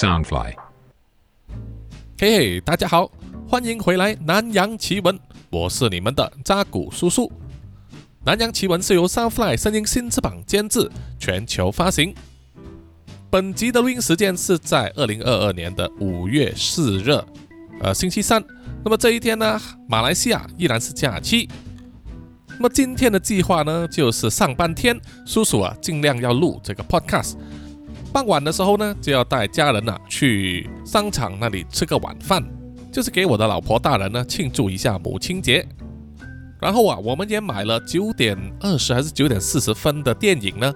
Soundfly。嘿嘿，大家好，欢迎回来《南洋奇闻》，我是你们的扎古叔叔。《南洋奇闻》是由 Soundfly 声音新翅膀监制，全球发行。本集的录音时间是在二零二二年的五月四日，呃，星期三。那么这一天呢，马来西亚依然是假期。那么今天的计划呢，就是上半天，叔叔啊，尽量要录这个 podcast。傍晚的时候呢，就要带家人呐去商场那里吃个晚饭，就是给我的老婆大人呢庆祝一下母亲节。然后啊，我们也买了九点二十还是九点四十分的电影呢，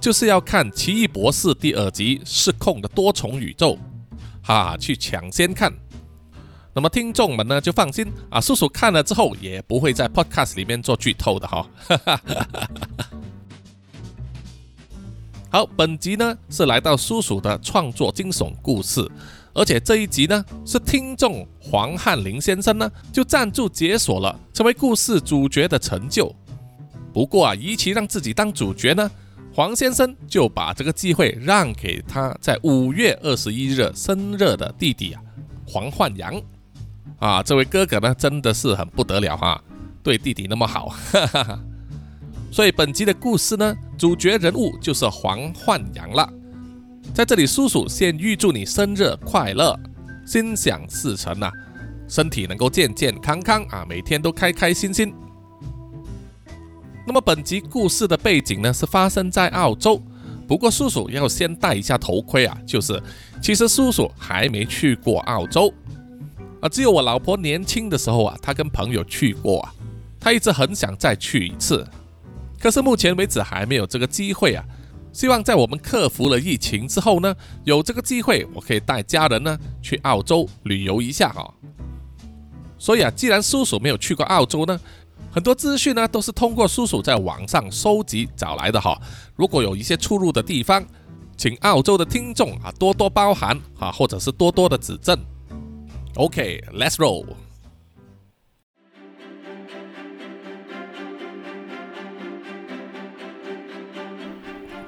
就是要看《奇异博士》第二集《失控的多重宇宙》，哈，去抢先看。那么听众们呢就放心啊，叔叔看了之后也不会在 podcast 里面做剧透的哈。好，本集呢是来到叔叔的创作惊悚故事，而且这一集呢是听众黄汉林先生呢就赞助解锁了成为故事主角的成就。不过啊，与其让自己当主角呢，黄先生就把这个机会让给他在五月二十一日生日的弟弟啊，黄焕阳。啊，这位哥哥呢，真的是很不得了哈，对弟弟那么好，哈哈哈。所以本集的故事呢，主角人物就是黄焕阳了。在这里，叔叔先预祝你生日快乐，心想事成呐，身体能够健健康康啊，每天都开开心心。那么本集故事的背景呢，是发生在澳洲，不过叔叔要先戴一下头盔啊，就是其实叔叔还没去过澳洲。啊，只有我老婆年轻的时候啊，她跟朋友去过啊，她一直很想再去一次，可是目前为止还没有这个机会啊。希望在我们克服了疫情之后呢，有这个机会，我可以带家人呢去澳洲旅游一下哈。所以啊，既然叔叔没有去过澳洲呢，很多资讯呢都是通过叔叔在网上收集找来的哈。如果有一些出入的地方，请澳洲的听众啊多多包涵啊，或者是多多的指正。OK，Let's roll。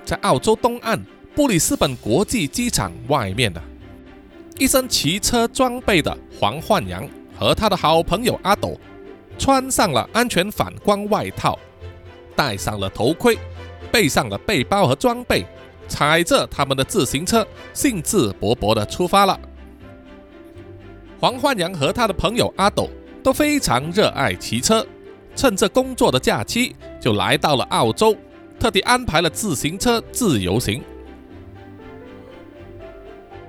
在澳洲东岸布里斯本国际机场外面呢，一身骑车装备的黄焕阳和他的好朋友阿斗，穿上了安全反光外套，戴上了头盔，背上了背包和装备，踩着他们的自行车，兴致勃勃地出发了。黄焕阳和他的朋友阿斗都非常热爱骑车，趁着工作的假期就来到了澳洲，特地安排了自行车自由行。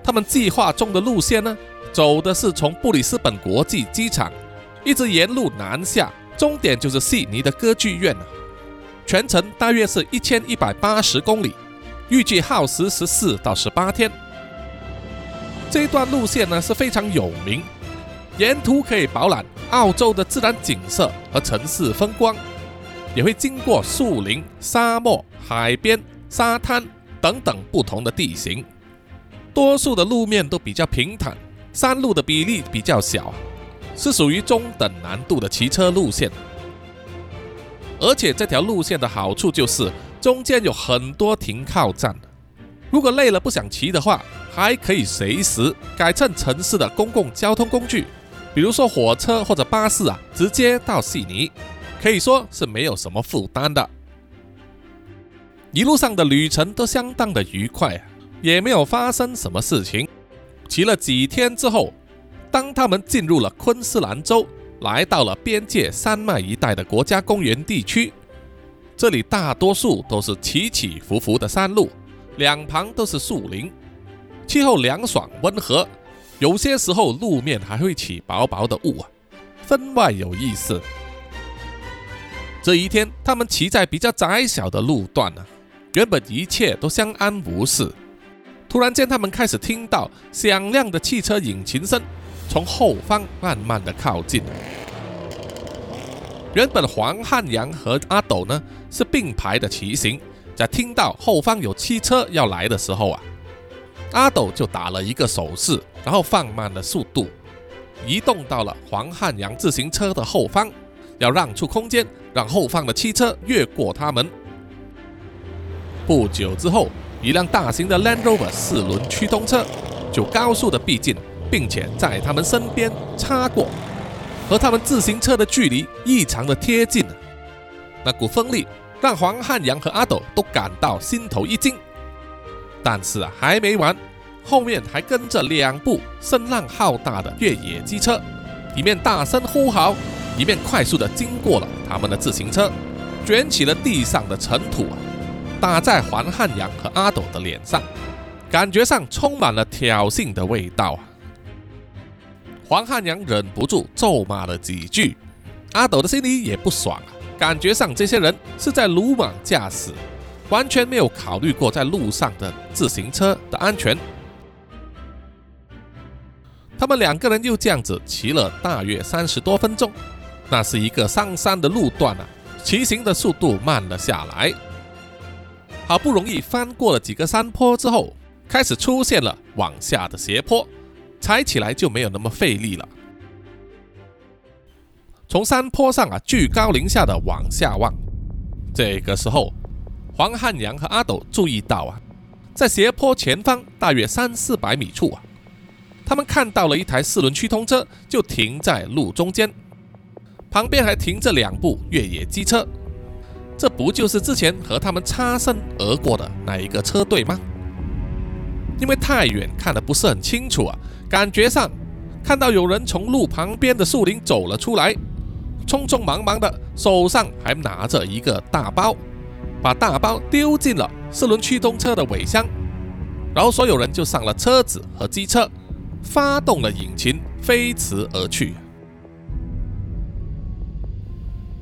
他们计划中的路线呢，走的是从布里斯本国际机场一直沿路南下，终点就是悉尼的歌剧院全程大约是一千一百八十公里，预计耗时十四到十八天。这段路线呢是非常有名，沿途可以饱览澳洲的自然景色和城市风光，也会经过树林、沙漠、海边、沙滩等等不同的地形。多数的路面都比较平坦，山路的比例比较小，是属于中等难度的骑车路线。而且这条路线的好处就是中间有很多停靠站，如果累了不想骑的话。还可以随时改乘城市的公共交通工具，比如说火车或者巴士啊，直接到悉尼，可以说是没有什么负担的。一路上的旅程都相当的愉快，也没有发生什么事情。骑了几天之后，当他们进入了昆士兰州，来到了边界山脉一带的国家公园地区，这里大多数都是起起伏伏的山路，两旁都是树林。气候凉爽温和，有些时候路面还会起薄薄的雾啊，分外有意思。这一天，他们骑在比较窄小的路段呢，原本一切都相安无事。突然间，他们开始听到响亮的汽车引擎声从后方慢慢的靠近。原本黄汉阳和阿斗呢是并排的骑行，在听到后方有汽车要来的时候啊。阿斗就打了一个手势，然后放慢了速度，移动到了黄汉阳自行车的后方，要让出空间，让后方的汽车越过他们。不久之后，一辆大型的 Land Rover 四轮驱动车就高速的逼近，并且在他们身边擦过，和他们自行车的距离异常的贴近。那股风力让黄汉阳和阿斗都感到心头一惊。但是，还没完，后面还跟着两部声浪浩大的越野机车，一面大声呼号，一面快速的经过了他们的自行车，卷起了地上的尘土啊，打在黄汉阳和阿斗的脸上，感觉上充满了挑衅的味道啊。黄汉阳忍不住咒骂了几句，阿斗的心里也不爽啊，感觉上这些人是在鲁莽驾驶。完全没有考虑过在路上的自行车的安全。他们两个人又这样子骑了大约三十多分钟，那是一个上山的路段啊，骑行的速度慢了下来。好不容易翻过了几个山坡之后，开始出现了往下的斜坡，踩起来就没有那么费力了。从山坡上啊，居高临下的往下望，这个时候。黄汉阳和阿斗注意到啊，在斜坡前方大约三四百米处啊，他们看到了一台四轮驱通车，就停在路中间，旁边还停着两部越野机车，这不就是之前和他们擦身而过的那一个车队吗？因为太远看得不是很清楚啊，感觉上看到有人从路旁边的树林走了出来，匆匆忙忙的，手上还拿着一个大包。把大包丢进了四轮驱动车的尾箱，然后所有人就上了车子和机车，发动了引擎，飞驰而去。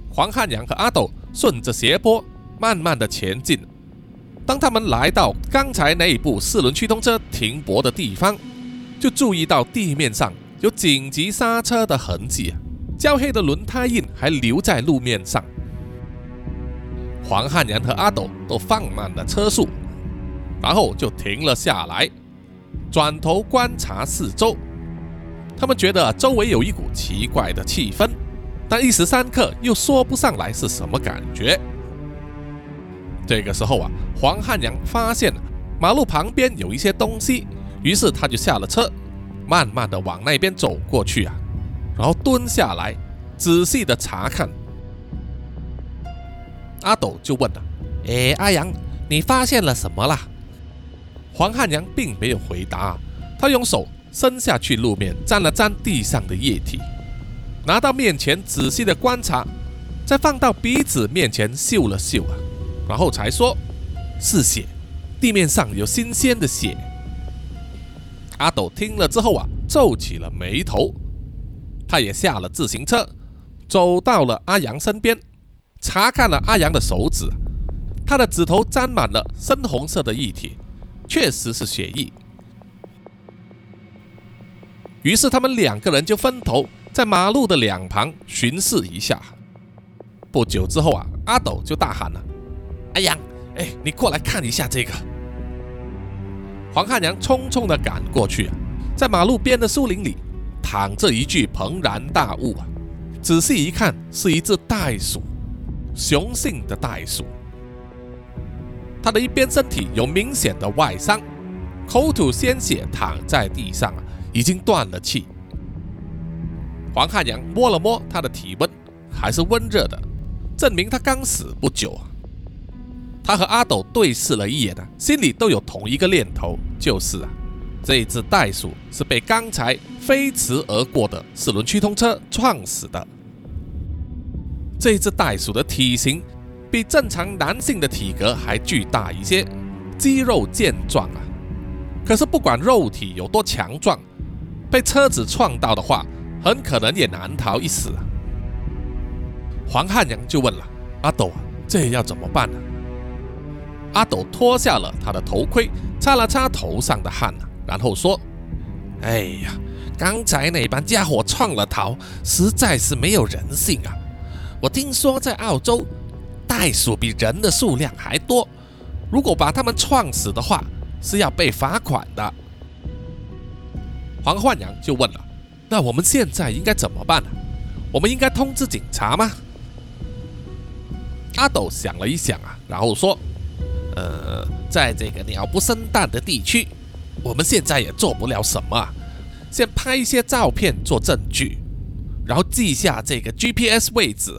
黄汉阳和阿斗顺着斜坡慢慢的前进。当他们来到刚才那一部四轮驱动车停泊的地方，就注意到地面上有紧急刹车的痕迹，焦黑的轮胎印还留在路面上。黄汉阳和阿斗都放慢了车速，然后就停了下来，转头观察四周。他们觉得周围有一股奇怪的气氛，但一时三刻又说不上来是什么感觉。这个时候啊，黄汉阳发现马路旁边有一些东西，于是他就下了车，慢慢的往那边走过去啊，然后蹲下来，仔细的查看。阿斗就问了：“哎，阿阳，你发现了什么啦？”黄汉阳并没有回答，他用手伸下去路面沾了沾地上的液体，拿到面前仔细的观察，再放到鼻子面前嗅了嗅啊，然后才说：“是血，地面上有新鲜的血。”阿斗听了之后啊，皱起了眉头，他也下了自行车，走到了阿阳身边。查看了阿阳的手指，他的指头沾满了深红色的液体，确实是血迹。于是他们两个人就分头在马路的两旁巡视一下。不久之后啊，阿斗就大喊了：“阿阳，哎，你过来看一下这个！”黄汉阳匆匆的赶过去，在马路边的树林里躺着一具庞然大物啊！仔细一看，是一只袋鼠。雄性的袋鼠，他的一边身体有明显的外伤，口吐鲜血，躺在地上已经断了气。黄汉阳摸了摸他的体温，还是温热的，证明他刚死不久啊。他和阿斗对视了一眼啊，心里都有同一个念头，就是啊，这只袋鼠是被刚才飞驰而过的四轮驱动车撞死的。这只袋鼠的体型比正常男性的体格还巨大一些，肌肉健壮啊。可是不管肉体有多强壮，被车子撞到的话，很可能也难逃一死啊。黄汉阳就问了阿斗：“这要怎么办呢？”阿斗脱下了他的头盔，擦了擦头上的汗然后说：“哎呀，刚才那帮家伙撞了逃，实在是没有人性啊！”我听说在澳洲，袋鼠比人的数量还多。如果把它们撞死的话，是要被罚款的。黄焕阳就问了：“那我们现在应该怎么办呢？我们应该通知警察吗？”阿斗想了一想啊，然后说：“呃，在这个鸟不生蛋的地区，我们现在也做不了什么，先拍一些照片做证据，然后记下这个 GPS 位置。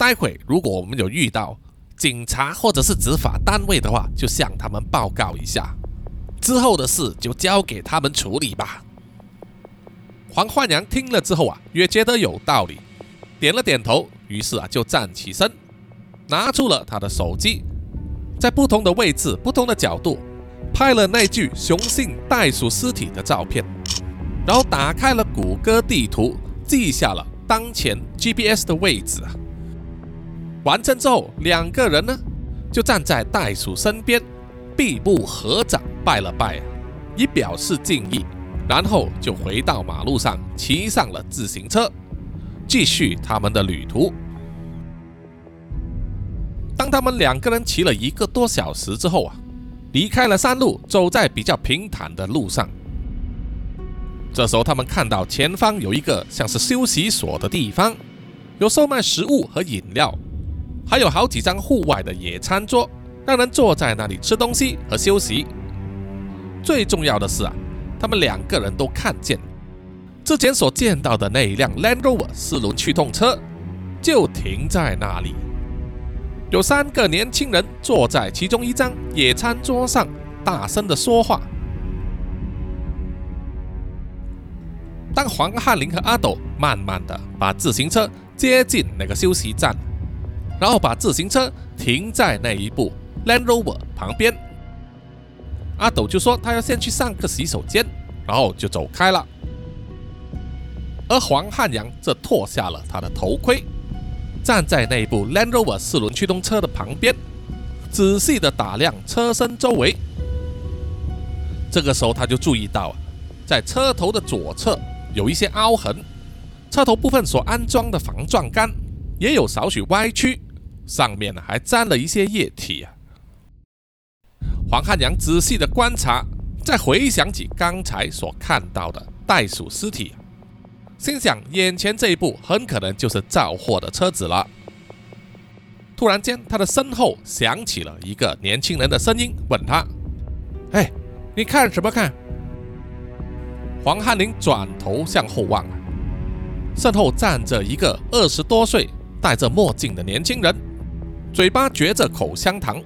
待会如果我们有遇到警察或者是执法单位的话，就向他们报告一下。之后的事就交给他们处理吧。黄焕阳听了之后啊，也觉得有道理，点了点头，于是啊就站起身，拿出了他的手机，在不同的位置、不同的角度拍了那具雄性袋鼠尸体的照片，然后打开了谷歌地图，记下了当前 GPS 的位置啊。完成之后，两个人呢就站在袋鼠身边，闭目合掌拜了拜，以表示敬意。然后就回到马路上，骑上了自行车，继续他们的旅途。当他们两个人骑了一个多小时之后啊，离开了山路，走在比较平坦的路上。这时候，他们看到前方有一个像是休息所的地方，有售卖食物和饮料，还有好几张户外的野餐桌，让人坐在那里吃东西和休息。最重要的是啊。他们两个人都看见，之前所见到的那一辆 Land Rover 四轮驱动车就停在那里，有三个年轻人坐在其中一张野餐桌上，大声的说话。当黄汉林和阿斗慢慢的把自行车接近那个休息站，然后把自行车停在那一部 Land Rover 旁边。阿斗就说他要先去上个洗手间，然后就走开了。而黄汉阳则脱下了他的头盔，站在那一部 Land Rover 四轮驱动车的旁边，仔细的打量车身周围。这个时候他就注意到，在车头的左侧有一些凹痕，车头部分所安装的防撞杆也有少许歪曲，上面呢还沾了一些液体啊。黄汉阳仔细的观察，再回想起刚才所看到的袋鼠尸体，心想眼前这一部很可能就是造货的车子了。突然间，他的身后响起了一个年轻人的声音，问他：“哎，你看什么看？”黄汉林转头向后望，身后站着一个二十多岁、戴着墨镜的年轻人，嘴巴嚼着口香糖。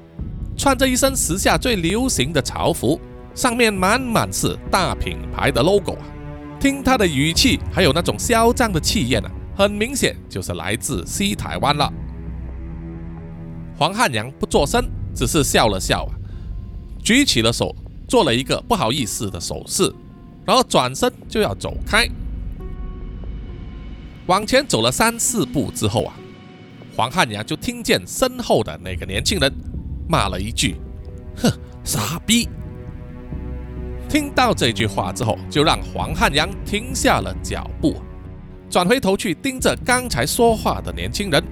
穿着一身时下最流行的潮服，上面满满是大品牌的 logo 啊！听他的语气，还有那种嚣张的气焰啊，很明显就是来自西台湾了。黄汉阳不作声，只是笑了笑啊，举起了手，做了一个不好意思的手势，然后转身就要走开。往前走了三四步之后啊，黄汉阳就听见身后的那个年轻人。骂了一句：“哼，傻逼！”听到这句话之后，就让黄汉阳停下了脚步，转回头去盯着刚才说话的年轻人。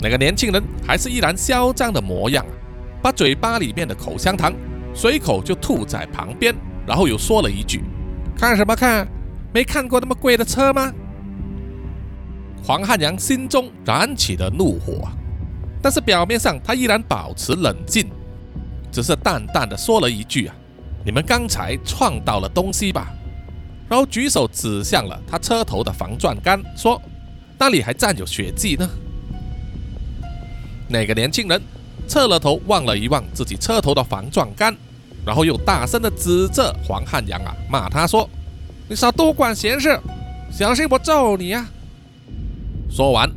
那个年轻人还是依然嚣张的模样，把嘴巴里面的口香糖随口就吐在旁边，然后又说了一句：“看什么看？没看过那么贵的车吗？”黄汉阳心中燃起了怒火。但是表面上他依然保持冷静，只是淡淡的说了一句：“啊，你们刚才撞到了东西吧？”然后举手指向了他车头的防撞杆，说：“那里还沾有血迹呢。”那个年轻人侧了头望了一望自己车头的防撞杆，然后又大声的指着黄汉阳啊，骂他说：“你少多管闲事，小心我揍你呀！”说完，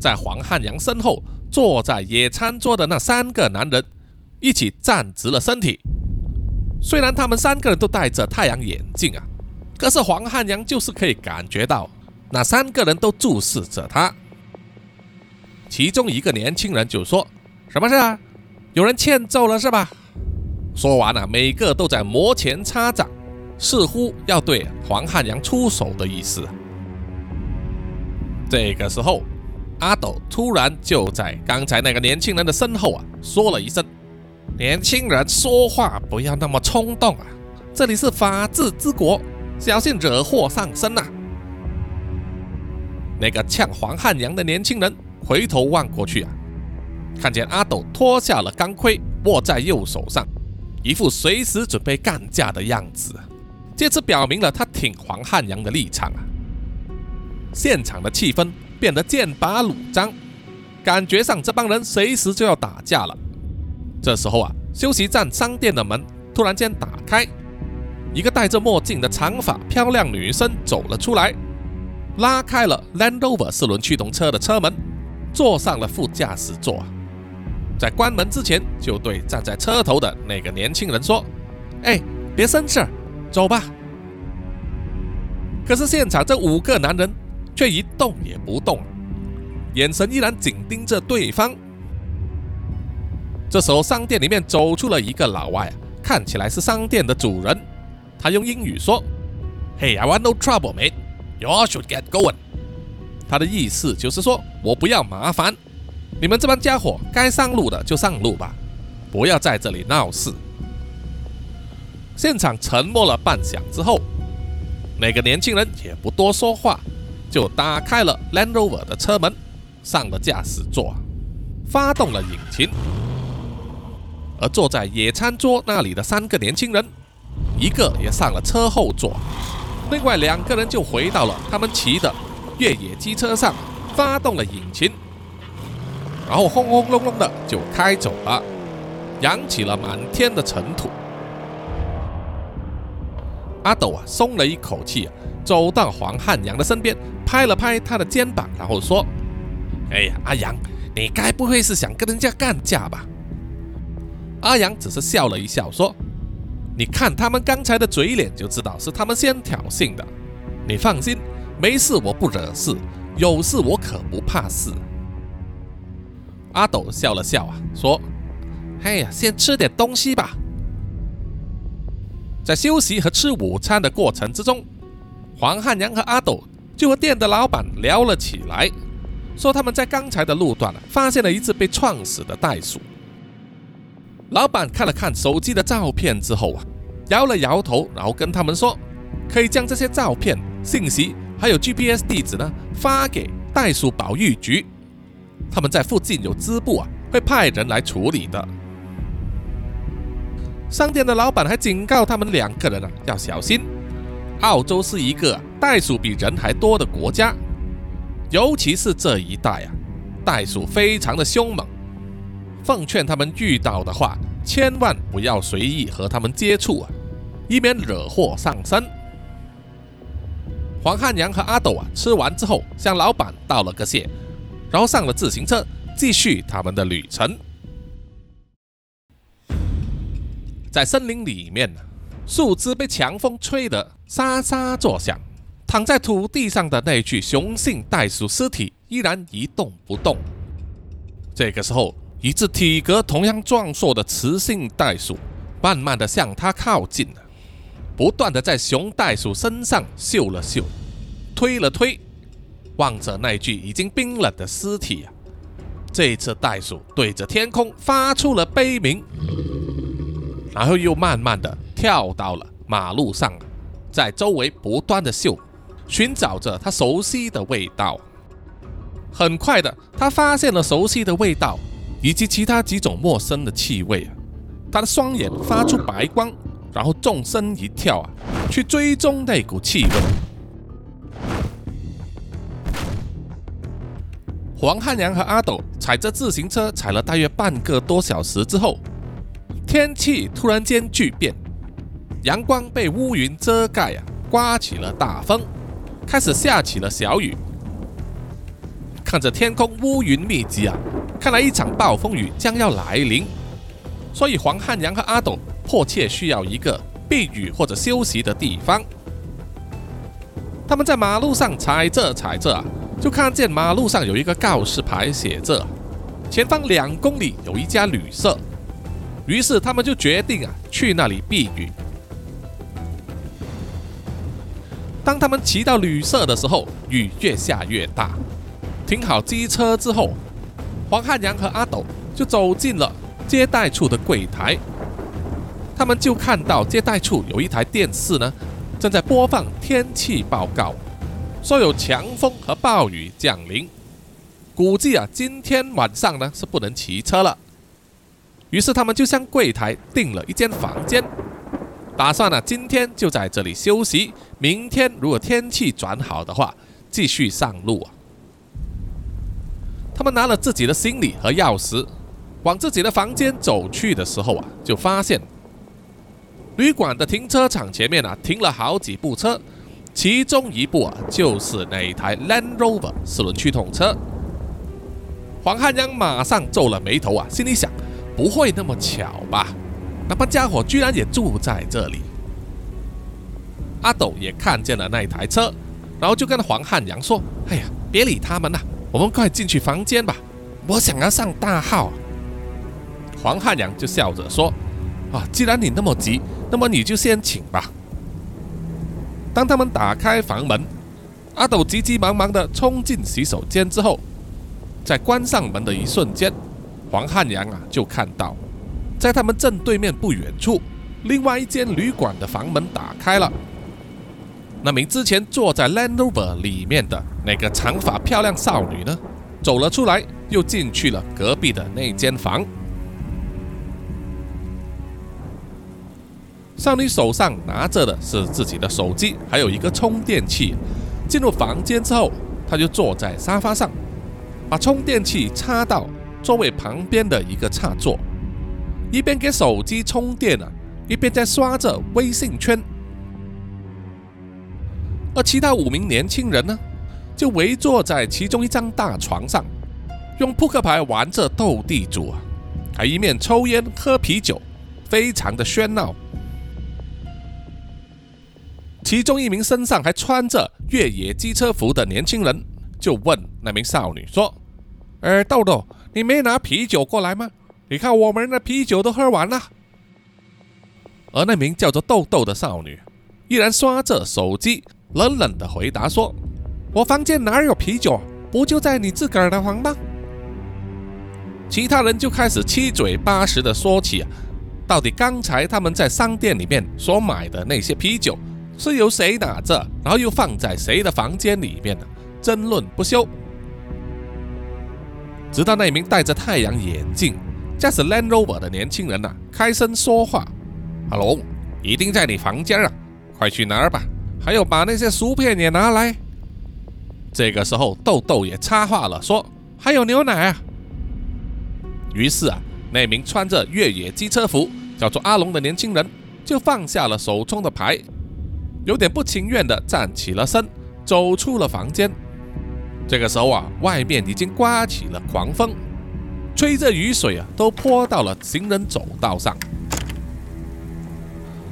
在黄汉阳身后。坐在野餐桌的那三个男人一起站直了身体。虽然他们三个人都戴着太阳眼镜啊，可是黄汉阳就是可以感觉到那三个人都注视着他。其中一个年轻人就说：“什么事啊？有人欠揍了是吧？”说完了，每个都在摩拳擦掌，似乎要对黄汉阳出手的意思。这个时候。阿斗突然就在刚才那个年轻人的身后啊，说了一声：“年轻人说话不要那么冲动啊，这里是法治之国，小心惹祸上身呐。”那个呛黄汉阳的年轻人回头望过去啊，看见阿斗脱下了钢盔握在右手上，一副随时准备干架的样子，借此表明了他挺黄汉阳的立场啊。现场的气氛变得剑拔弩张，感觉上这帮人随时就要打架了。这时候啊，休息站商店的门突然间打开，一个戴着墨镜的长发漂亮女生走了出来，拉开了 Land Rover 四轮驱动车的车门，坐上了副驾驶座。在关门之前，就对站在车头的那个年轻人说：“哎，别生事，走吧。”可是现场这五个男人却一动也不动，眼神依然紧盯着对方。这时候，商店里面走出了一个老外，看起来是商店的主人。他用英语说：“Hey, I want no trouble, mate. You should get going.” 他的意思就是说我不要麻烦。你们这帮家伙该上路的就上路吧，不要在这里闹事。现场沉默了半响之后，那个年轻人也不多说话，就打开了 Land Rover 的车门，上了驾驶座，发动了引擎。而坐在野餐桌那里的三个年轻人，一个也上了车后座，另外两个人就回到了他们骑的越野机车上，发动了引擎。然后轰轰隆隆的就开走了，扬起了满天的尘土。阿斗啊，松了一口气，走到黄汉阳的身边，拍了拍他的肩膀，然后说：“哎呀，阿阳，你该不会是想跟人家干架吧？”阿阳只是笑了一笑，说：“你看他们刚才的嘴脸，就知道是他们先挑衅的。你放心，没事，我不惹事；有事，我可不怕事。”阿斗笑了笑啊，说：“哎呀，先吃点东西吧。”在休息和吃午餐的过程之中，黄汉阳和阿斗就和店的老板聊了起来，说他们在刚才的路段发现了一只被撞死的袋鼠。老板看了看手机的照片之后啊，摇了摇头，然后跟他们说：“可以将这些照片、信息还有 GPS 地址呢发给袋鼠保育局。”他们在附近有支部啊，会派人来处理的。商店的老板还警告他们两个人啊，要小心。澳洲是一个袋鼠比人还多的国家，尤其是这一带啊，袋鼠非常的凶猛。奉劝他们遇到的话，千万不要随意和他们接触啊，以免惹祸上身。黄汉阳和阿斗啊，吃完之后向老板道了个谢。然后上了自行车，继续他们的旅程。在森林里面树枝被强风吹得沙沙作响。躺在土地上的那具雄性袋鼠尸体依然一动不动。这个时候，一只体格同样壮硕的雌性袋鼠慢慢的向它靠近了，不断的在雄袋鼠身上嗅了嗅，推了推。望着那具已经冰冷的尸体啊，这次袋鼠对着天空发出了悲鸣，然后又慢慢的跳到了马路上，在周围不断的嗅，寻找着他熟悉的味道。很快的，他发现了熟悉的味道，以及其他几种陌生的气味啊。他的双眼发出白光，然后纵身一跳啊，去追踪那股气味。黄汉阳和阿斗踩着自行车踩了大约半个多小时之后，天气突然间巨变，阳光被乌云遮盖啊，刮起了大风，开始下起了小雨。看着天空乌云密集啊，看来一场暴风雨将要来临，所以黄汉阳和阿斗迫切需要一个避雨或者休息的地方。他们在马路上踩着踩着啊。就看见马路上有一个告示牌，写着“前方两公里有一家旅社”。于是他们就决定啊，去那里避雨。当他们骑到旅社的时候，雨越下越大。停好机车之后，黄汉阳和阿斗就走进了接待处的柜台。他们就看到接待处有一台电视呢，正在播放天气报告。说有强风和暴雨降临，估计啊今天晚上呢是不能骑车了。于是他们就向柜台订了一间房间，打算呢今天就在这里休息，明天如果天气转好的话，继续上路啊。他们拿了自己的行李和钥匙，往自己的房间走去的时候啊，就发现旅馆的停车场前面啊停了好几部车，其中一部啊就是那一台 Land Rover 四轮驱动车。黄汉阳马上皱了眉头啊，心里想。不会那么巧吧？那帮家伙居然也住在这里。阿斗也看见了那一台车，然后就跟黄汉阳说：“哎呀，别理他们了，我们快进去房间吧。我想要上大号。”黄汉阳就笑着说：“啊，既然你那么急，那么你就先请吧。”当他们打开房门，阿斗急急忙忙地冲进洗手间之后，在关上门的一瞬间。黄汉阳啊，就看到，在他们正对面不远处，另外一间旅馆的房门打开了。那名之前坐在 Land Rover 里面的那个长发漂亮少女呢，走了出来，又进去了隔壁的那间房。少女手上拿着的是自己的手机，还有一个充电器。进入房间之后，她就坐在沙发上，把充电器插到。座位旁边的一个插座，一边给手机充电啊，一边在刷着微信圈。而其他五名年轻人呢，就围坐在其中一张大床上，用扑克牌玩着斗地主啊，还一面抽烟喝啤酒，非常的喧闹。其中一名身上还穿着越野机车服的年轻人，就问那名少女说：“呃，豆豆。”你没拿啤酒过来吗？你看我们的啤酒都喝完了。而那名叫做豆豆的少女依然刷着手机，冷冷的回答说：“我房间哪有啤酒？不就在你自个儿的房吗？”其他人就开始七嘴八舌的说起啊，到底刚才他们在商店里面所买的那些啤酒是由谁拿着，然后又放在谁的房间里面的，争论不休。直到那名戴着太阳眼镜、驾驶 Land Rover 的年轻人呐开声说话阿龙一定在你房间啊，快去拿吧！还有把那些薯片也拿来。”这个时候，豆豆也插话了，说：“还有牛奶啊！”于是啊，那名穿着越野机车服、叫做阿龙的年轻人就放下了手中的牌，有点不情愿地站起了身，走出了房间。这个时候啊，外面已经刮起了狂风，吹着雨水啊，都泼到了行人走道上。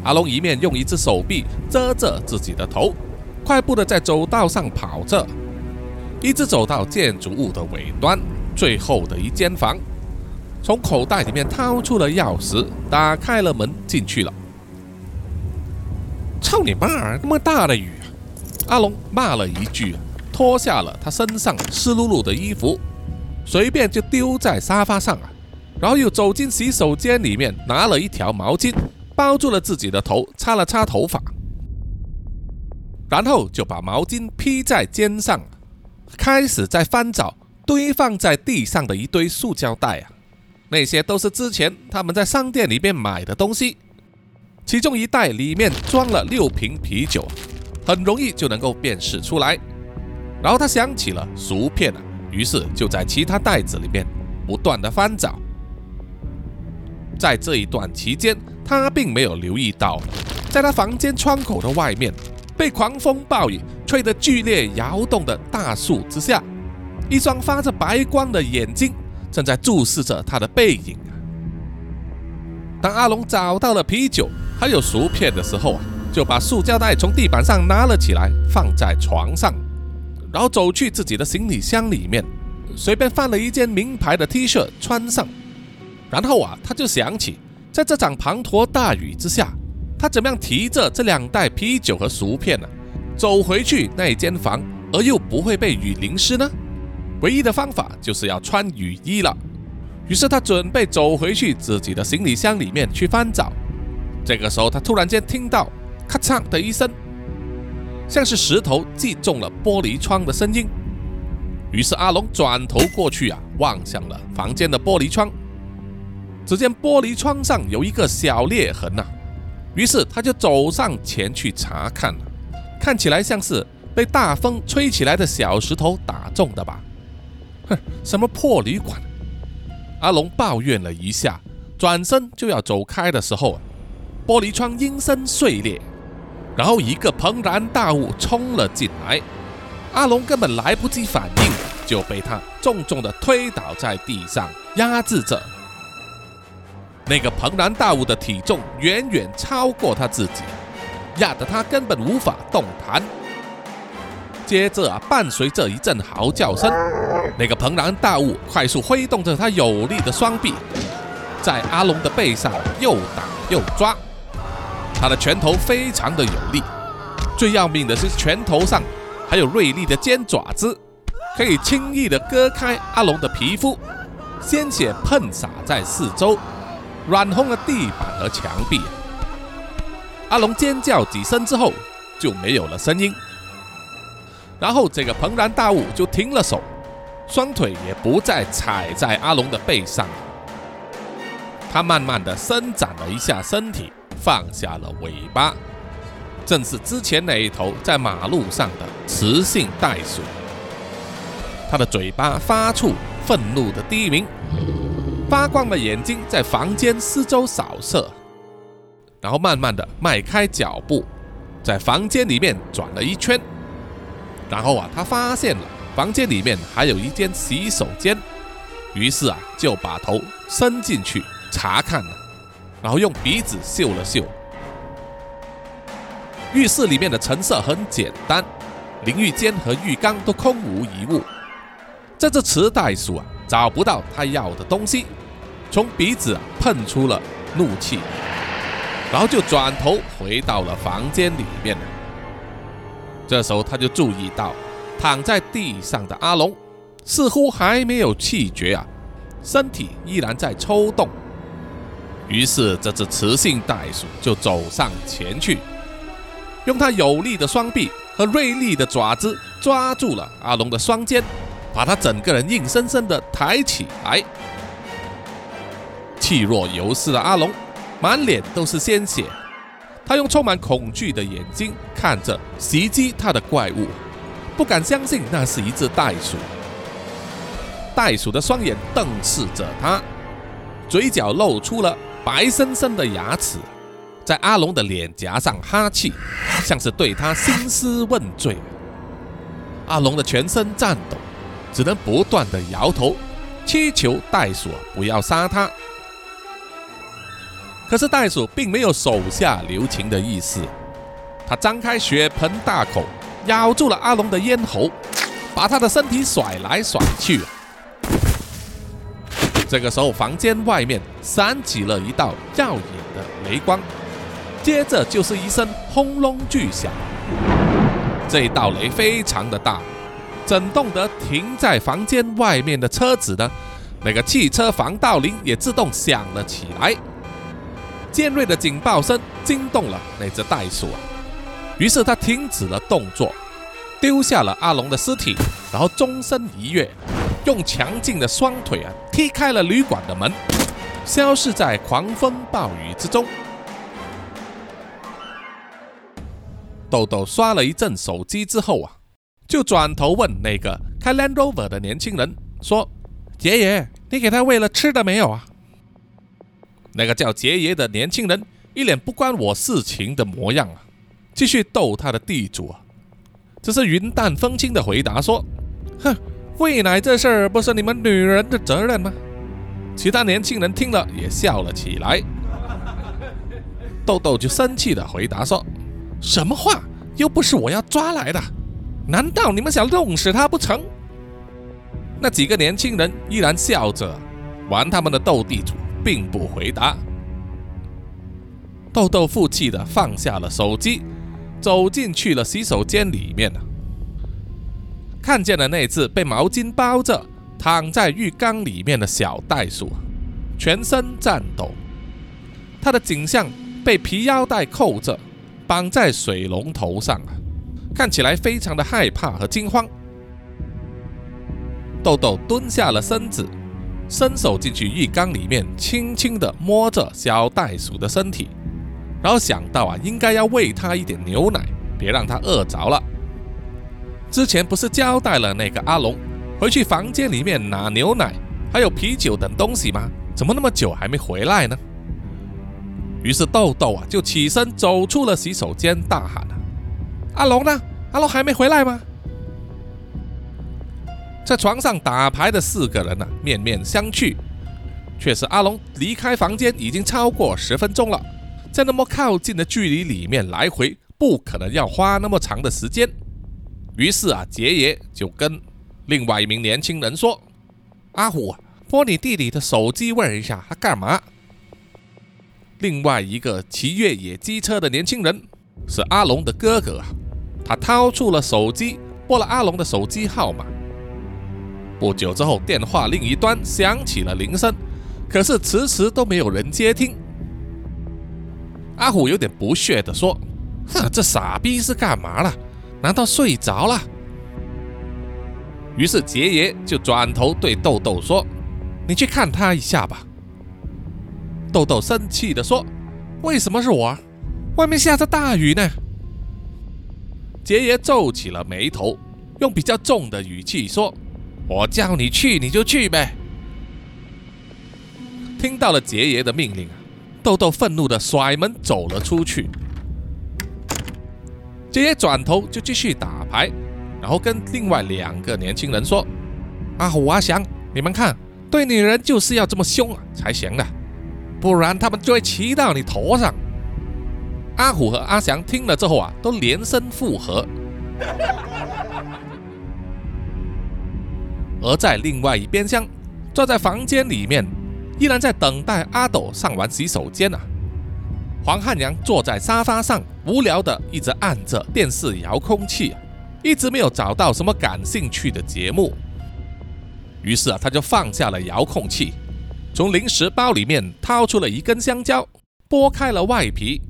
阿龙一面用一只手臂遮着自己的头，快步的在走道上跑着，一直走到建筑物的尾端，最后的一间房，从口袋里面掏出了钥匙，打开了门进去了。操你妈！那么大的雨！阿龙骂了一句。脱下了他身上湿漉漉的衣服，随便就丢在沙发上啊，然后又走进洗手间里面，拿了一条毛巾包住了自己的头，擦了擦头发，然后就把毛巾披在肩上，开始在翻找堆放在地上的一堆塑胶袋啊，那些都是之前他们在商店里面买的东西，其中一袋里面装了六瓶啤酒，很容易就能够辨识出来。然后他想起了薯片啊，于是就在其他袋子里面不断的翻找。在这一段期间，他并没有留意到，在他房间窗口的外面，被狂风暴雨吹得剧烈摇动的大树之下，一双发着白光的眼睛正在注视着他的背影。当阿龙找到了啤酒还有薯片的时候啊，就把塑胶袋从地板上拿了起来，放在床上。然后走去自己的行李箱里面，随便翻了一件名牌的 T 恤穿上，然后啊，他就想起在这场滂沱大雨之下，他怎么样提着这两袋啤酒和薯片呢，走回去那间房，而又不会被雨淋湿呢？唯一的方法就是要穿雨衣了。于是他准备走回去自己的行李箱里面去翻找。这个时候，他突然间听到咔嚓的一声。像是石头击中了玻璃窗的声音，于是阿龙转头过去啊，望向了房间的玻璃窗。只见玻璃窗上有一个小裂痕呐，于是他就走上前去查看，看起来像是被大风吹起来的小石头打中的吧？哼，什么破旅馆！阿龙抱怨了一下，转身就要走开的时候，玻璃窗应声碎裂，然后一个庞然大物冲了进来，阿龙根本来不及反应，就被他重重的推倒在地上，压制着。那个庞然大物的体重远远超过他自己，压得他根本无法动弹。接着啊，伴随着一阵嚎叫声，那个庞然大物快速挥动着他有力的双臂，在阿龙的背上又打又抓。他的拳头非常的有力，最要命的是拳头上还有锐利的尖爪子，可以轻易的割开阿龙的皮肤，鲜血喷洒在四周。染红了地板和墙壁。阿龙尖叫几声之后就没有了声音，然后这个庞然大物就停了手，双腿也不再踩在阿龙的背上。他慢慢的伸展了一下身体，放下了尾巴，正是之前那一头在马路上的雌性袋鼠。他的嘴巴发出愤怒的低鸣。发光的眼睛在房间四周扫射，然后慢慢的迈开脚步，在房间里面转了一圈，然后啊，他发现了房间里面还有一间洗手间，于是啊，就把头伸进去查看了，然后用鼻子嗅了嗅。浴室里面的陈设很简单，淋浴间和浴缸都空无一物。这只雌袋鼠啊，找不到它要的东西。从鼻子喷出了怒气，然后就转头回到了房间里面这时候他就注意到躺在地上的阿龙似乎还没有气绝啊，身体依然在抽动。于是这只雌性袋鼠就走上前去，用它有力的双臂和锐利的爪子抓住了阿龙的双肩，把他整个人硬生生的抬起来。气若游丝的阿龙，满脸都是鲜血。他用充满恐惧的眼睛看着袭击他的怪物，不敢相信那是一只袋鼠。袋鼠的双眼瞪视着他，嘴角露出了白生生的牙齿，在阿龙的脸颊上哈气，像是对他兴师问罪。阿龙的全身颤抖，只能不断的摇头，祈求袋鼠不要杀他。可是袋鼠并没有手下留情的意思，它张开血盆大口，咬住了阿龙的咽喉，把他的身体甩来甩去。这个时候，房间外面闪起了一道耀眼的雷光，接着就是一声轰隆巨响。这一道雷非常的大，震动得停在房间外面的车子呢，那个汽车防盗铃也自动响了起来。尖锐的警报声惊动了那只袋鼠啊，于是他停止了动作，丢下了阿龙的尸体，然后纵身一跃，用强劲的双腿啊踢开了旅馆的门，消失在狂风暴雨之中。豆豆刷了一阵手机之后啊，就转头问那个开 Land Rover 的年轻人说：“爷爷，你给他喂了吃的没有啊？”那个叫杰爷的年轻人一脸不关我事情的模样啊，继续逗他的地主啊，只是云淡风轻的回答说：“哼，喂奶这事儿不是你们女人的责任吗？”其他年轻人听了也笑了起来。豆豆就生气的回答说：“什么话？又不是我要抓来的，难道你们想弄死他不成？”那几个年轻人依然笑着玩他们的斗地主。并不回答。豆豆负气的放下了手机，走进去了洗手间里面了。看见了那只被毛巾包着躺在浴缸里面的小袋鼠，全身颤抖。它的颈项被皮腰带扣着，绑在水龙头上啊，看起来非常的害怕和惊慌。豆豆蹲下了身子。伸手进去浴缸里面，轻轻地摸着小袋鼠的身体，然后想到啊，应该要喂它一点牛奶，别让它饿着了。之前不是交代了那个阿龙回去房间里面拿牛奶，还有啤酒等东西吗？怎么那么久还没回来呢？于是豆豆啊就起身走出了洗手间，大喊：“阿龙呢？阿龙还没回来吗？”在床上打牌的四个人呢，面面相觑。确实，阿龙离开房间已经超过十分钟了，在那么靠近的距离里面来回，不可能要花那么长的时间。于是啊，杰爷就跟另外一名年轻人说：“阿虎，拨你弟弟的手机问一下，他干嘛？”另外一个骑越野机车的年轻人是阿龙的哥哥啊，他掏出了手机，拨了阿龙的手机号码。不久之后，电话另一端响起了铃声，可是迟迟都没有人接听。阿虎有点不屑地说：“哼，这傻逼是干嘛了？难道睡着了？”于是杰爷就转头对豆豆说：“你去看他一下吧。”豆豆生气地说：“为什么是我？外面下着大雨呢。”杰爷皱起了眉头，用比较重的语气说：“我叫你去，你就去呗。”听到了杰爷的命令，豆豆愤怒地甩门走了出去。杰爷转头就继续打牌，然后跟另外两个年轻人说：“阿虎、阿祥，你们看，对女人就是要这么凶啊才行的！”不然他们就会骑到你头上。阿虎和阿祥听了之后啊，都连声附和。而在另外一边厢，坐在房间里面，依然在等待阿斗上完洗手间啊。黄汉阳坐在沙发上，无聊的一直按着电视遥控器，一直没有找到什么感兴趣的节目。于是啊，他就放下了遥控器。从零食包里面掏出了一根香蕉，剥开了外皮，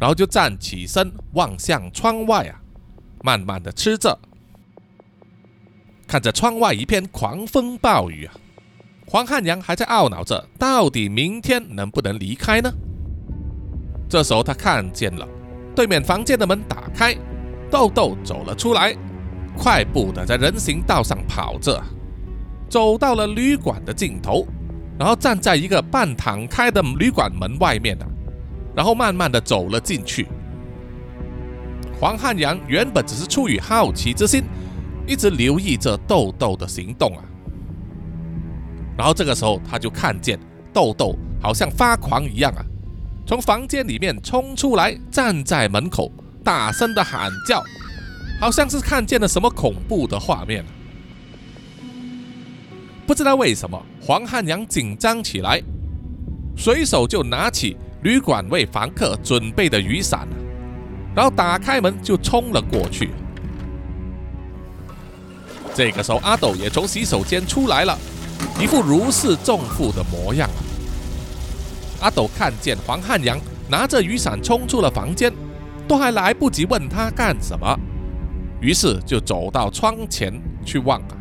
然后就站起身望向窗外啊，慢慢的吃着，看着窗外一片狂风暴雨啊，黄汉阳还在懊恼着，到底明天能不能离开呢？这时候他看见了对面房间的门打开，豆豆走了出来，快步的在人行道上跑着，走到了旅馆的尽头。然后站在一个半敞开的旅馆门外面啊，然后慢慢的走了进去。黄汉阳原本只是出于好奇之心，一直留意着豆豆的行动啊。然后这个时候他就看见豆豆好像发狂一样啊，从房间里面冲出来，站在门口大声的喊叫，好像是看见了什么恐怖的画面。不知道为什么，黄汉阳紧张起来，随手就拿起旅馆为房客准备的雨伞，然后打开门就冲了过去。这个时候，阿斗也从洗手间出来了，一副如释重负的模样。阿斗看见黄汉阳拿着雨伞冲出了房间，都还来不及问他干什么，于是就走到窗前去望啊。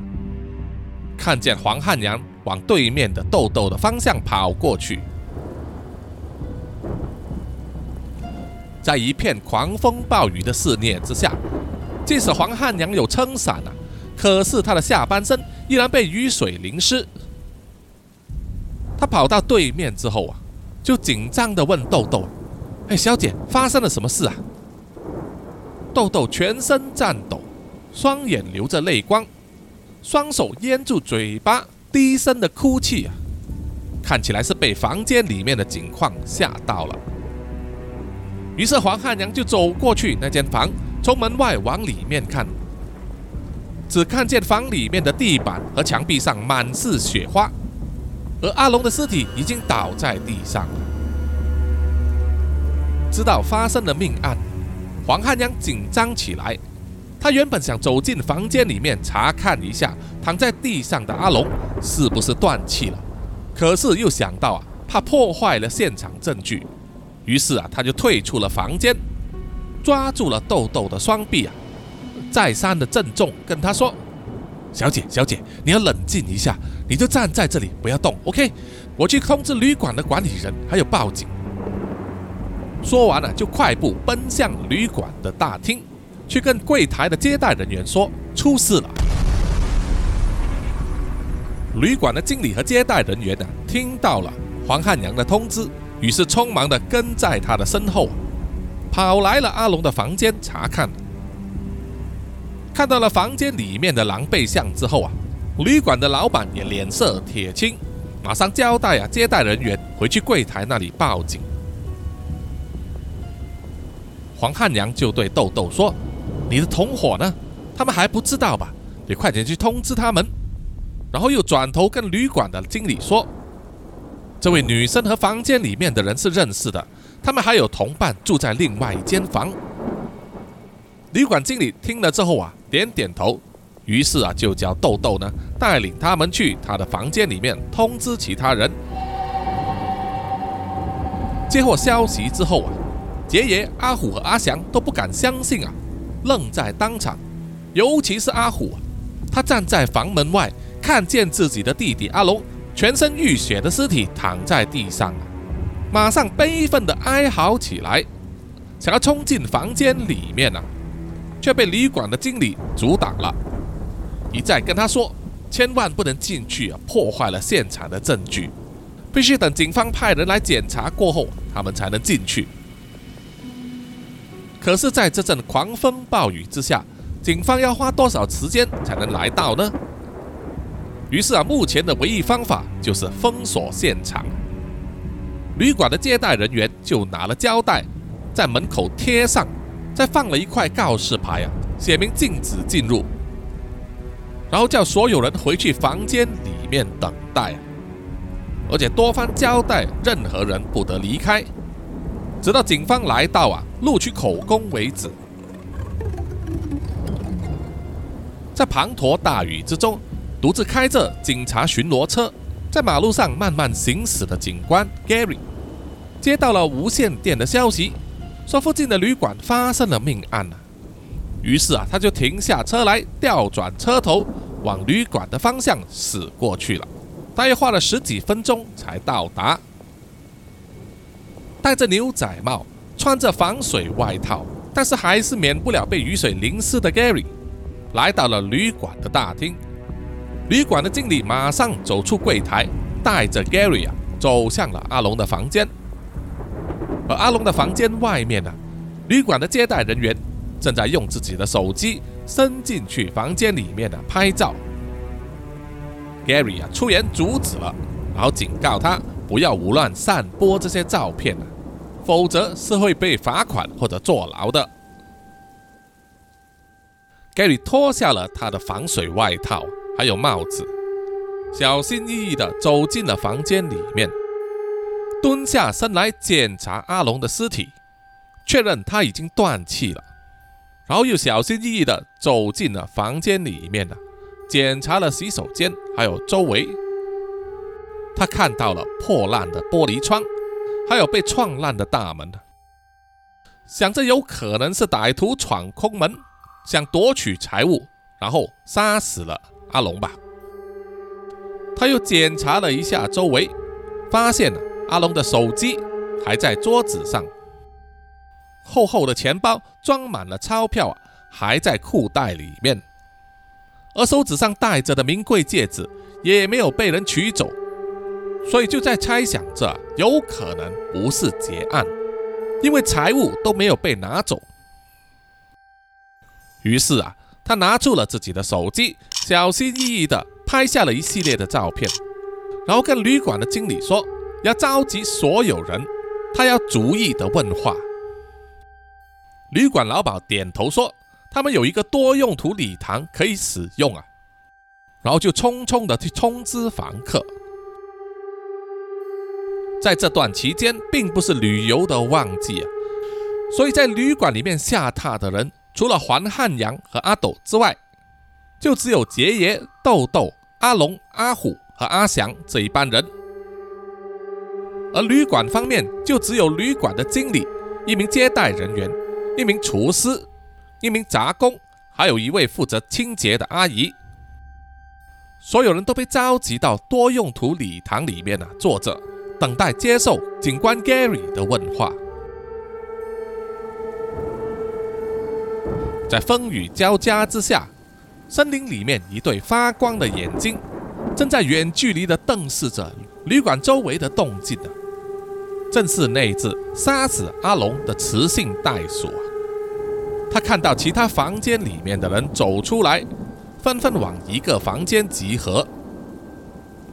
看见黄汉阳往对面的豆豆的方向跑过去，在一片狂风暴雨的肆虐之下，即使黄汉阳有撑伞啊，可是他的下半身依然被雨水淋湿。他跑到对面之后啊，就紧张地问豆豆：“哎，小姐，发生了什么事啊？”豆豆全身颤抖，双眼流着泪光。双手掩住嘴巴，低声的哭泣啊，看起来是被房间里面的景况吓到了。于是黄汉阳就走过去那间房，从门外往里面看，只看见房里面的地板和墙壁上满是雪花，而阿龙的尸体已经倒在地上了。知道发生了命案，黄汉阳紧张起来。他原本想走进房间里面查看一下躺在地上的阿龙是不是断气了，可是又想到啊，怕破坏了现场证据，于是啊，他就退出了房间，抓住了豆豆的双臂啊，再三的郑重跟他说：“小姐，小姐，你要冷静一下，你就站在这里，不要动，OK？我去通知旅馆的管理人，还有报警。说完了，就快步奔向旅馆的大厅，去跟柜台的接待人员说出事了。旅馆的经理和接待人员呢，听到了黄汉阳的通知，于是匆忙的跟在他的身后，跑来了阿龙的房间查看。看到了房间里面的狼狈相之后啊。旅馆的老板也脸色铁青，马上交代啊接待人员回去柜台那里报警。黄汉阳就对豆豆说：“你的同伙呢？他们还不知道吧？你快点去通知他们。”然后又转头跟旅馆的经理说：“这位女生和房间里面的人是认识的，他们还有同伴住在另外一间房。”旅馆经理听了之后啊，点点头。于是啊，就叫豆豆呢带领他们去他的房间里面通知其他人。接获消息之后啊，杰爷、阿虎和阿祥都不敢相信啊，愣在当场。尤其是阿虎，他站在房门外，看见自己的弟弟阿龙全身浴血的尸体躺在地上啊，马上悲愤的哀嚎起来，想要冲进房间里面呢，却被旅馆的经理阻挡了。一再跟他说，千万不能进去啊，破坏了现场的证据，必须等警方派人来检查过后，他们才能进去。可是，在这阵狂风暴雨之下，警方要花多少时间才能来到呢？于是啊，目前的唯一方法就是封锁现场。旅馆的接待人员就拿了胶带，在门口贴上，再放了一块告示牌啊，写明禁止进入。然后叫所有人回去房间里面等待，而且多方交代任何人不得离开，直到警方来到啊，录取口供为止。在滂沱大雨之中，独自开着警察巡逻车在马路上慢慢行驶的警官 Gary，接到了无线电的消息，说附近的旅馆发生了命案了。于是啊，他就停下车来，调转车头，往旅馆的方向驶过去了。大约花了十几分钟才到达。戴着牛仔帽，穿着防水外套，但是还是免不了被雨水淋湿的 Gary，来到了旅馆的大厅。旅馆的经理马上走出柜台，带着 Gary 啊，走向了阿龙的房间。而阿龙的房间外面呢，旅馆的接待人员。正在用自己的手机伸进去房间里面的拍照，Gary 啊出言阻止了，然后警告他不要胡乱散播这些照片，否则是会被罚款或者坐牢的。Gary 脱下了他的防水外套还有帽子，小心翼翼地走进了房间里面，蹲下身来检查阿龙的尸体，确认他已经断气了。然后又小心翼翼地走进了房间里面呢，检查了洗手间，还有周围。他看到了破烂的玻璃窗，还有被撞烂的大门，想着有可能是歹徒闯空门，想夺取财物，然后杀死了阿龙吧。他又检查了一下周围，发现阿龙的手机还在桌子上。厚厚的钱包装满了钞票啊，还在裤袋里面，而手指上戴着的名贵戒指也没有被人取走，所以就在猜想着有可能不是结案，因为财物都没有被拿走。于是啊，他拿出了自己的手机，小心翼翼地拍下了一系列的照片，然后跟旅馆的经理说要召集所有人，他要逐一的问话。旅馆老鸨点头说：“他们有一个多用途礼堂可以使用啊。”然后就匆匆的去通知房客。在这段期间，并不是旅游的旺季啊，所以在旅馆里面下榻的人，除了黄汉阳和阿斗之外，就只有杰爷、豆豆、阿龙、阿虎和阿祥这一班人。而旅馆方面，就只有旅馆的经理、一名接待人员。一名厨师，一名杂工，还有一位负责清洁的阿姨。所有人都被召集到多用途礼堂里面啊，坐着等待接受警官 Gary 的问话。在风雨交加之下，森林里面一对发光的眼睛正在远距离的瞪视着旅馆周围的动静呢。正是那只杀死阿龙的雌性袋鼠啊！他看到其他房间里面的人走出来，纷纷往一个房间集合。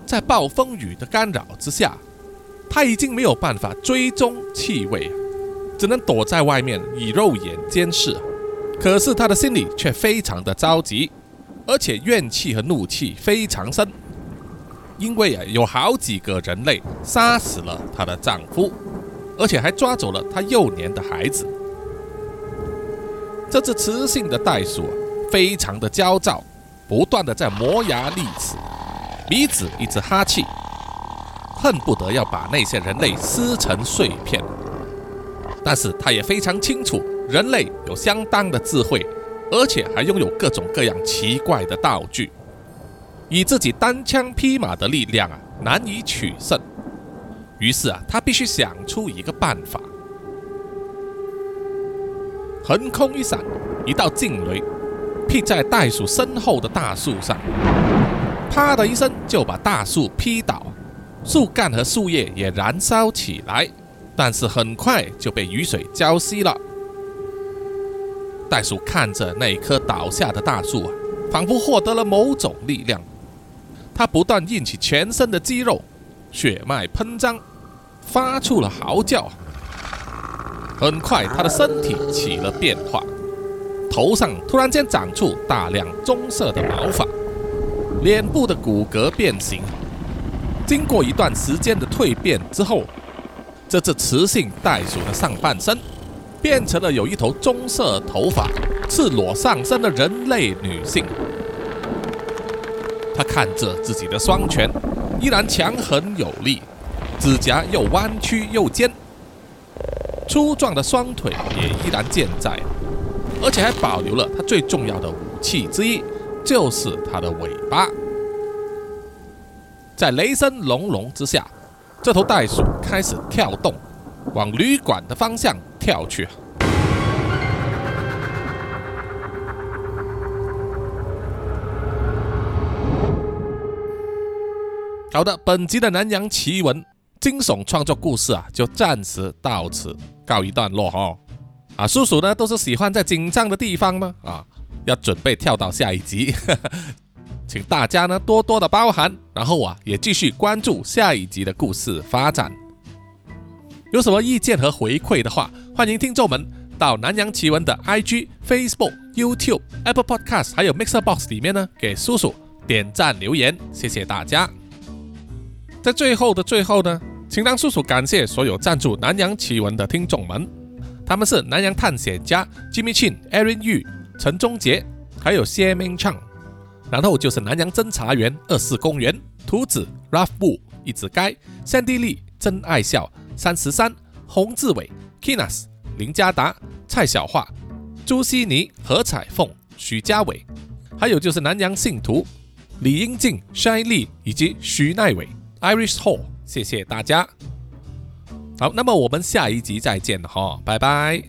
在暴风雨的干扰之下，他已经没有办法追踪气味，只能躲在外面以肉眼监视。可是他的心里却非常的着急，而且怨气和怒气非常深，因为啊有好几个人类杀死了她的丈夫，而且还抓走了她幼年的孩子。这只雌性的袋鼠非常的焦躁，不断的在磨牙利齿，鼻子一直哈气，恨不得要把那些人类撕成碎片。但是他也非常清楚。人类有相当的智慧，而且还拥有各种各样奇怪的道具，以自己单枪匹马的力量啊，难以取胜。于是啊，他必须想出一个办法。横空一闪，一道劲雷劈在袋鼠身后的大树上，啪的一声就把大树劈倒，树干和树叶也燃烧起来，但是很快就被雨水浇熄了。袋鼠看着那棵倒下的大树啊，仿佛获得了某种力量。它不断硬起全身的肌肉，血脉喷张，发出了嚎叫。很快，它的身体起了变化，头上突然间长出大量棕色的毛发，脸部的骨骼变形。经过一段时间的蜕变之后，这只雌性袋鼠的上半身。变成了有一头棕色头发、赤裸上身的人类女性。他看着自己的双拳，依然强横有力，指甲又弯曲又尖，粗壮的双腿也依然健在，而且还保留了他最重要的武器之一，就是他的尾巴。在雷声隆隆之下，这头袋鼠开始跳动，往旅馆的方向。跳去。好的，本集的南洋奇闻惊悚创作故事啊，就暂时到此告一段落哈。啊，叔叔呢都是喜欢在紧张的地方呢啊，要准备跳到下一集，请大家呢多多的包涵，然后啊也继续关注下一集的故事发展。有什么意见和回馈的话，欢迎听众们到南洋奇闻的 IG、Facebook、YouTube、Apple Podcast 还有 Mixer Box 里面呢，给叔叔点赞留言，谢谢大家。在最后的最后呢，请让叔叔感谢所有赞助南洋奇闻的听众们，他们是南洋探险家 Jimmy Chin、Aaron Yu、陈忠杰，还有谢明畅，然后就是南洋侦查员二四公园、图子 Ralph Wu、一子该、三弟丽、真爱笑。三十三，洪志伟，Kinas，林家达，蔡小桦，朱希尼，何彩凤，许家伟，还有就是南洋信徒李英静、筛丽以及徐奈伟。，Irish Hall，谢谢大家。好，那么我们下一集再见哈，拜拜。